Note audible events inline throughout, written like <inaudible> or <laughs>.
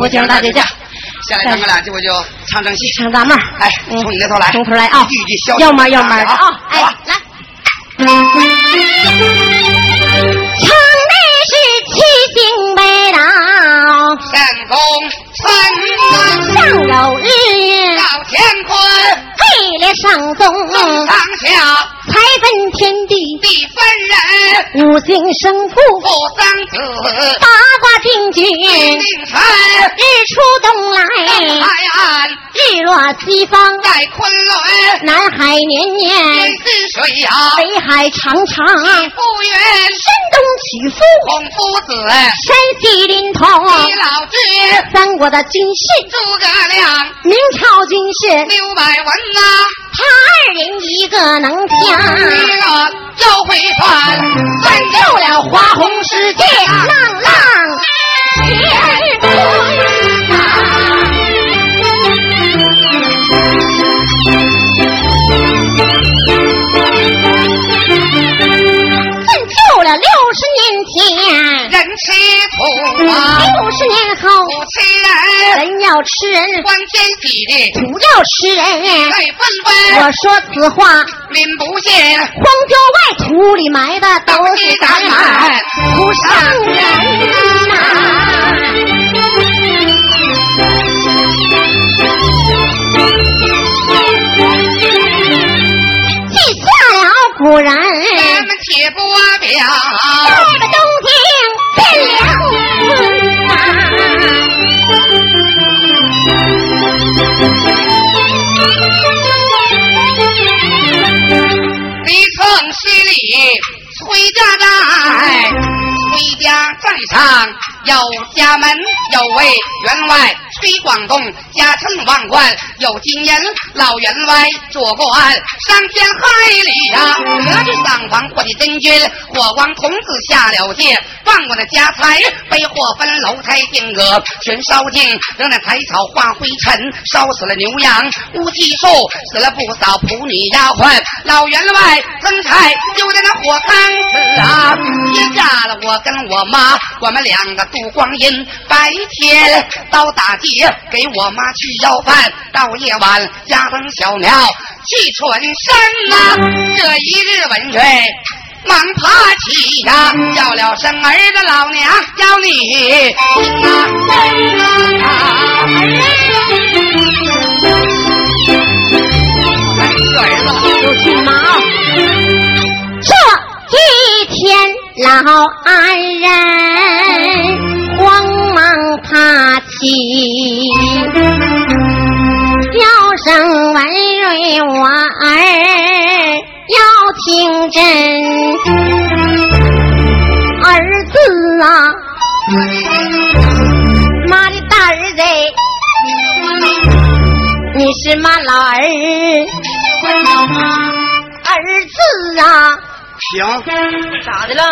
我请大姐姐。下来，咱们俩就我就唱唱戏，唱大帽。哎，从你那头来，从头来啊，句句小要嘛要嘛的啊。哎，来。上中，上下才分天地，地分人，五行生父，父生子，八卦定局，定辰，日出东来，海岸，日落西方，在昆仑，南海绵绵，天是水呀，北海长长，复原，山东起伏，孔夫子，山西临潼，李老君，三国的军事，诸葛亮，明朝军事，刘百文呐，他二人一个能讲，一个又会传，拯救了华红世界，浪浪乾吃土啊，六十年后不吃人，人要吃人，观天喜的土要吃人。再纷纷，我说此话，您不信，荒郊外土里埋的都是咱们土上人呐、记下了古人咱们且不表，这个东京变了村呐、李城西里崔家寨，崔家寨上有家门，有位员外崔广东，家称万贯，有金银老员外做官，上天海里呀，得知上房或的真君，火光童子下了界，放我的家财被火焚楼台定格，全烧尽，扔那柴草化灰尘，烧死了牛羊，乌鸡兽，死了不少仆女丫鬟，老员外增柴就在那火坑死啊，撇下了我跟我妈，我们两个度光阴，白天到大街给我妈去要饭，到夜晚家灯小庙去春山呐、这一日文瑞。忙爬起呀，叫了声儿子老娘叫你听啊啊！哎，这儿子有亲妈啊！这一天，老安人爬起，叫声文瑞，我儿要听真，儿子啊，妈的大儿子，你是妈老儿。儿子啊行，咋的了？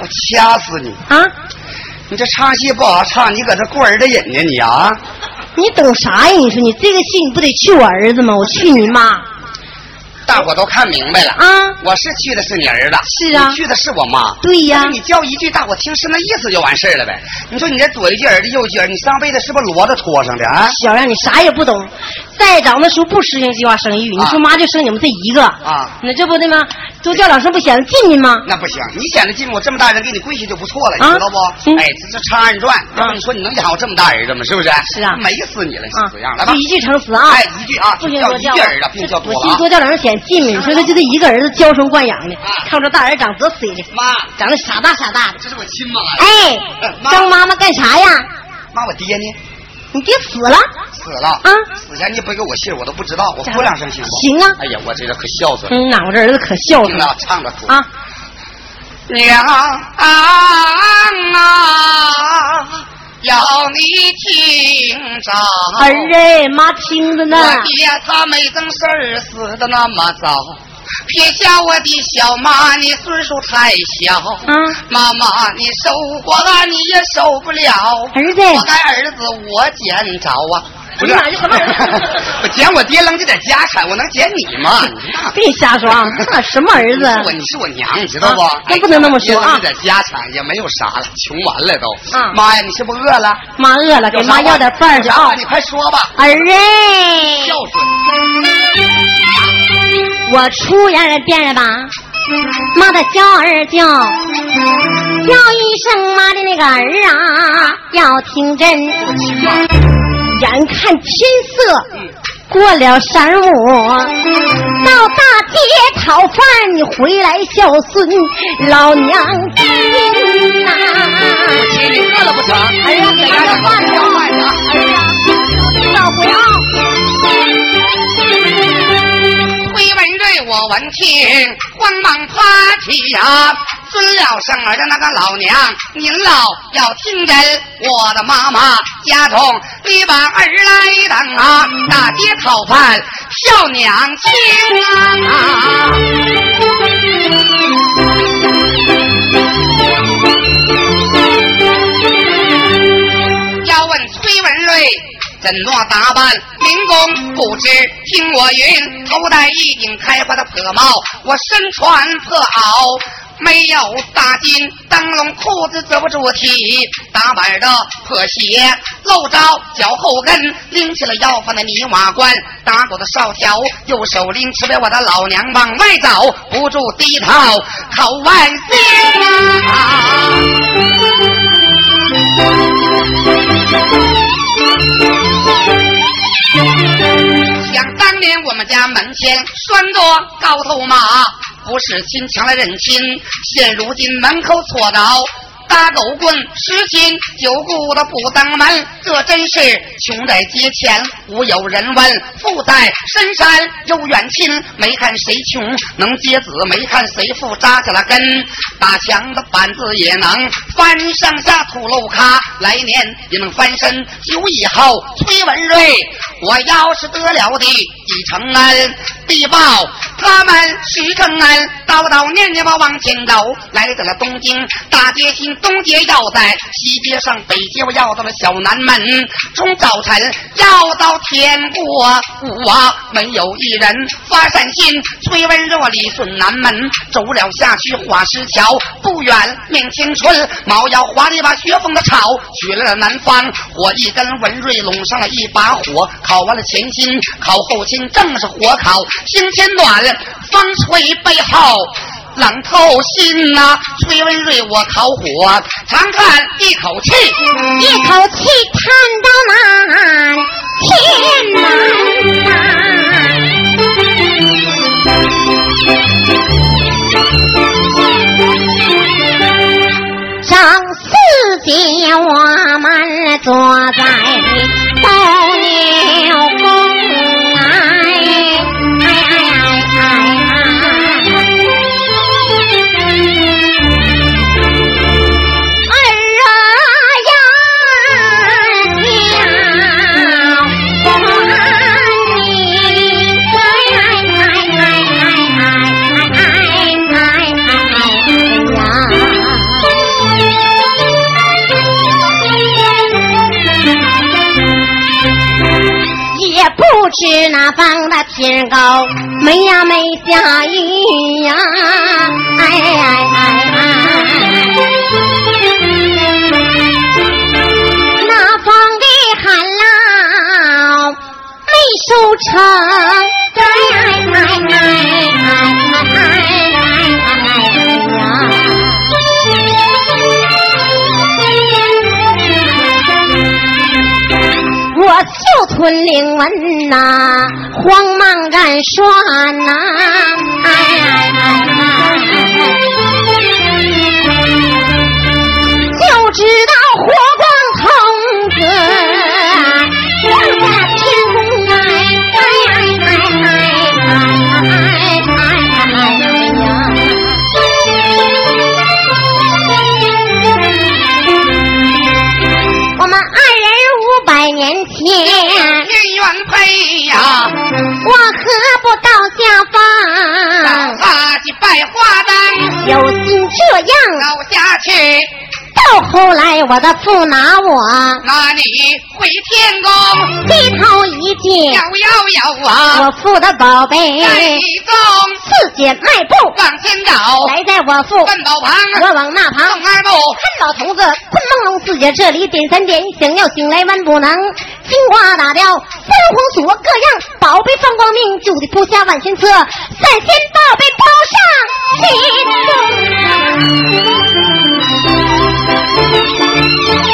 我掐死你！啊，你这唱戏不好唱，你搁这过儿子瘾呢你啊！你懂啥呀？你说你这个戏你不得去我儿子吗？我去你妈大伙都看明白了啊！我是去的是你儿子，是啊你去的是我妈。对呀你叫一句，大伙听是那意思就完事儿了呗。你说你这左一句儿子右一句儿，你上辈子是不是骡子拖上的啊？小样，你啥也不懂。再长那时候不实行计划生育，你说妈就生你们这一个啊那这不对吗？多叫两声不显得近近吗？那不行，你显得近我这么大人给你跪下就不错了，你啊知道不？嗯哎，这这《长安传》，要不你说你能养活这么大儿子吗？是不是？是啊美死你了，啊死样来吧就！一句成词啊！哎，一句啊，不行叫一句儿子，并叫多我了啊。多叫两声显近你说他就这一个儿子娇生惯养的啊，看不着大儿子长多水的，妈，长得傻大傻大的。这是我亲妈。哎嗯，妈张妈妈干啥呀？妈，我爹呢？你爹死了？死了啊死前你不给我信儿，我都不知道。我咋哭两声行不？行啊哎呀，我这个可孝顺了。嗯，呐我这儿子可孝顺了，唱着哭。啊！娘啊，要你听着，儿哎，妈听着呢。我爹他没正事儿死的那么早，撇下我的小妈，你岁数太小。嗯，妈妈，你受过了，你也受不了。儿子我该儿子我捡着啊，不是什么人，我 <laughs> 捡我爹扔这点家产，我能捡你吗？别瞎说啊！<laughs> 什么儿子？我你是我娘，你知道不？那不能那么说啊！这点家产也没有啥了，穷完了都。啊！妈呀，你是不饿了？妈饿了，给妈要点饭去啊！你快说吧。儿哎，孝顺。我出言别人吧。妈的叫儿叫，叫一声妈的那个儿啊，要听真。眼看天色过了晌午，到大街讨饭，回来孝顺老娘亲呐。亲，你饿了不成？哎呀，给点饭去啊！儿呀，少回啊！我闻听，慌忙爬起呀，尊了生儿的那个老娘，您老要听真，我的妈妈家中你把儿来等啊，大街讨饭孝娘亲啊。要问崔文瑞。怎么打扮？民工不知，听我云，头戴一顶开花的破帽，我身穿破袄，没有大襟，灯笼裤子遮不住体，打板的破鞋露着脚后跟，拎起了腰房的泥瓦罐，打狗的哨条，右手拎持着我的老娘往外走，不住低头口万仙啊。想当年我们家门前拴着高头马，不是亲抢来认亲，现如今门口错刀。打狗棍，十斤九股的不登门，这真是穷在街前无有人问，富在深山有远亲。没看谁穷能接子，没看谁富扎下了根。打墙的板子也能翻上下土楼卡，来年也能翻身。久以后，崔文瑞，我要是得了的已成恩，必报他们十成恩。叨叨念念吧，往前走，来到了东京大街心。东街要在西街上，北街我要到了小南门。从早晨要到天过午啊，没有一人发善心。崔文若李顺南门走了下去，花石桥不远面前村，猫要华丽把雪峰的草去了南方，火一根文瑞拢上了一把火，烤完了前心，烤后心正是火烤，心前暖了，风吹背后。冷透心呐，崔文瑞，我烤火，长叹一口气，一口气叹到满天南呐。张四姐，我们坐在是那方的天高，没呀没下雨呀，哎哎哎哎！那方的旱涝没收成，哎哎哎哎哎我就吞灵文呐，慌忙干刷呐，就知道火光腾子样走下去，到到后来我的父拿我。那你回天宫，低头一见摇，摇摇啊，我父的宝贝。在一中。四姐迈步。往前走，来在我父，奔宝旁，我往那旁。送二步，看老头子困朦胧四姐这里点三点，想要醒来万不能。金花打掉三红锁，各样宝贝放光明，就得铺下万仙册，三仙宝贝铺上心走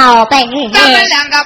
宝贝，咱们两个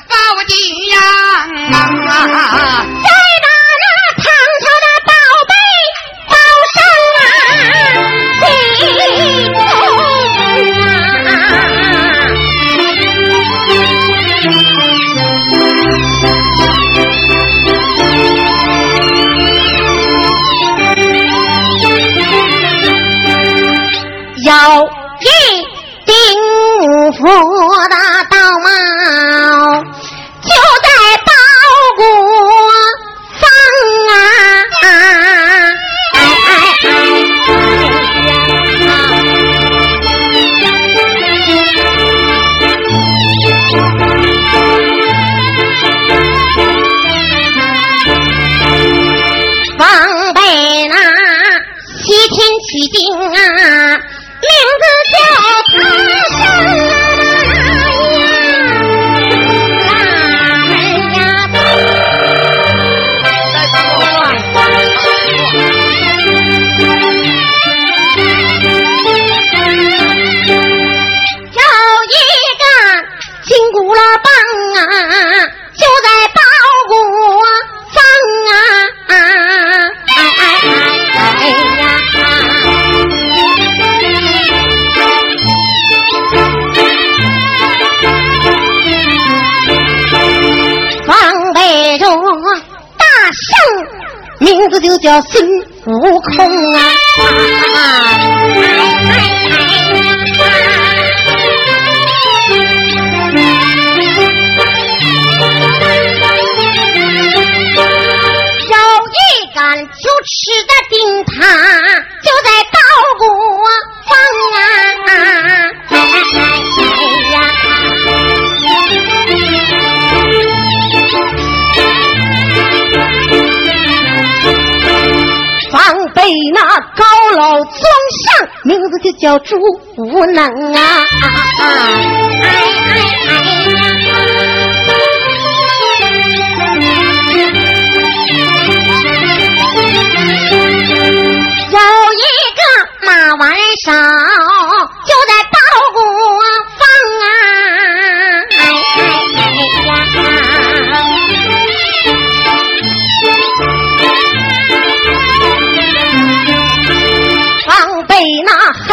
叫朱无能啊！啊啊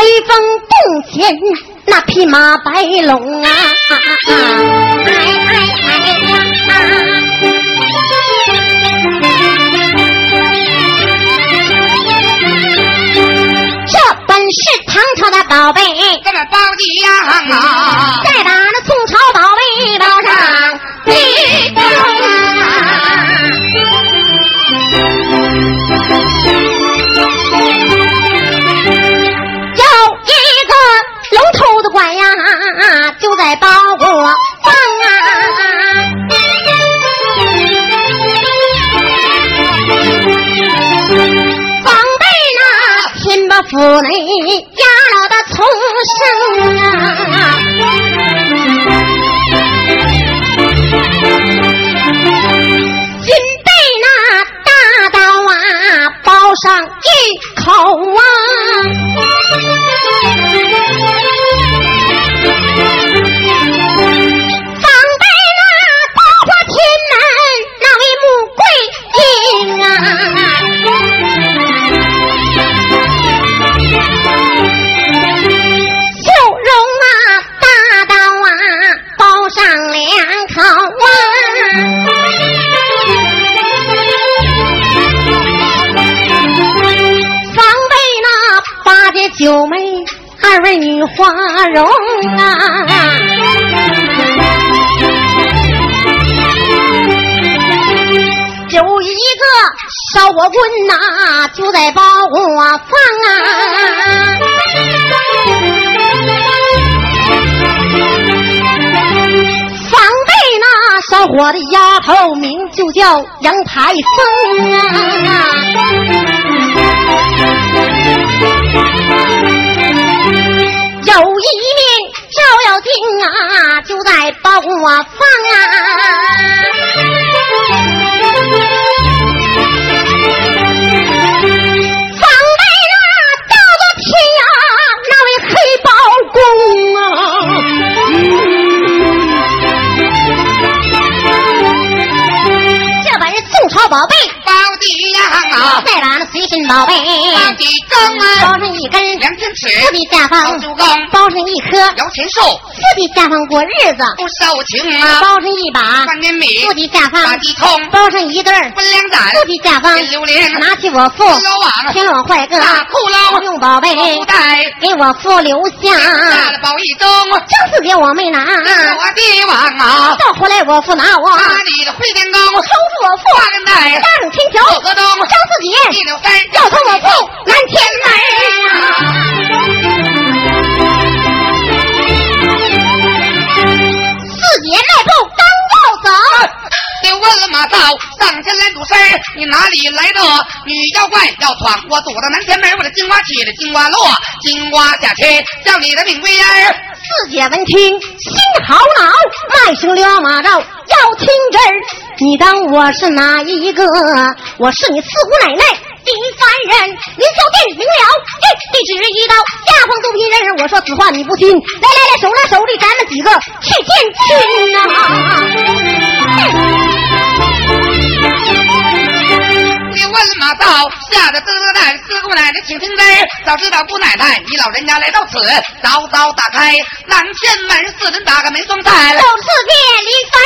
威风洞前那匹马白龙啊！这本是唐朝的宝贝，这么包地呀、再把那宋朝宝。包容啊。有一个烧火棍呐、就在包火房啊。防备那烧火的丫头，名就叫杨排风啊。啊，就在包火房啊。防备那叫做天呀，那位黑包公啊。这本是宋朝宝贝，包的呀啊！再把那随身宝贝包的羹包啊，上一根，两天尺，四的下包方猪缸，包上一颗，摇钱树，四的下方过日子，不烧情啊，包上一把，半年米，四的下方。打地通，包上一对儿，分两盏，四的下方。金榴莲，拿起我父。老王，天罗坏个大窟窿，用宝贝布袋，给我父留大下，了宝一中，正四给我没拿，我的王啊，到回来我父拿我。拿你的会天宫，收住我父。花根带，大上天桥，河东，张四姐一柳三，要从我父南天门就问了马道上前来主事儿你哪里来的女妖怪要闯我堵到南天门？我的金瓜起了金瓜落，金瓜下去叫你的命归儿。四姐闻听心好恼，卖声撩马道要听真儿。你当我是哪一个？我是你四姑奶奶李凡人，林小店明了，嘿，地址一刀，下方肚皮人。我说此话你不信，来来来，手拉手的，咱们几个去见亲呐、问马道吓得嘚嘚蛋，四姑奶奶请听真。早知道姑奶奶你老人家来到此，早早打开南天门，四人打开门送菜有四界李凡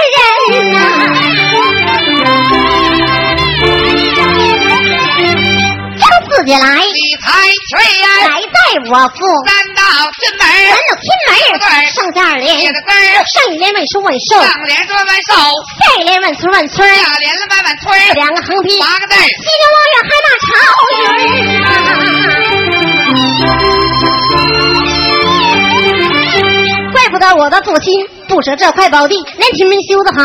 人呐、张四姐来，你才吹呀，来在我父。三到天咱门，有天门，上下二上一联问书问寿，上万寿，下一联万村问村，下万万村，两个横批，八个字还我的父亲不舍这块宝地，连天门修得好，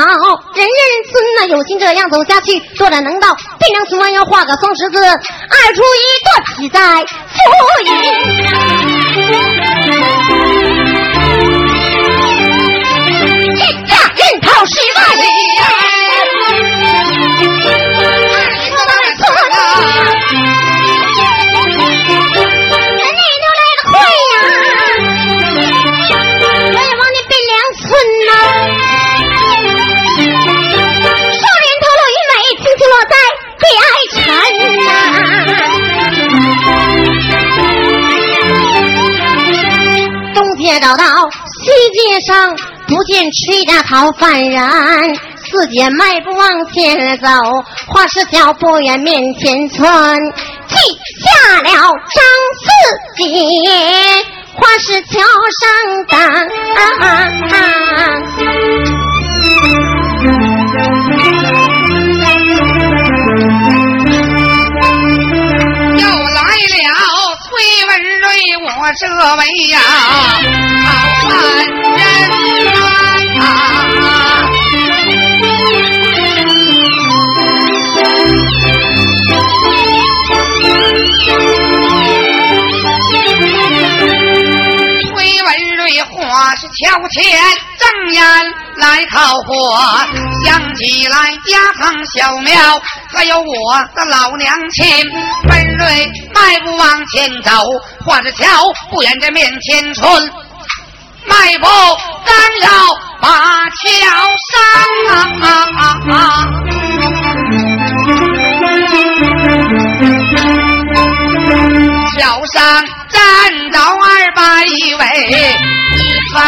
人人尊呐，有心这样走下去，多点能到，便让村王要画个双十字，二出一多体在浮云。一家人头十万在悲哀城呐。东街找到西街上，不见崔家讨饭人。四姐迈步往前走，花市小不远面前村，记下了张四姐花市桥上等。又为了崔文瑞，我这位呀，好汉人啊！崔文瑞话是桥前正眼来烤火，想起来家堂小庙，还有我的老娘亲。文瑞迈步往前走，画着桥不远这面前村，迈步刚要把桥上啊！桥上站着二百位，一排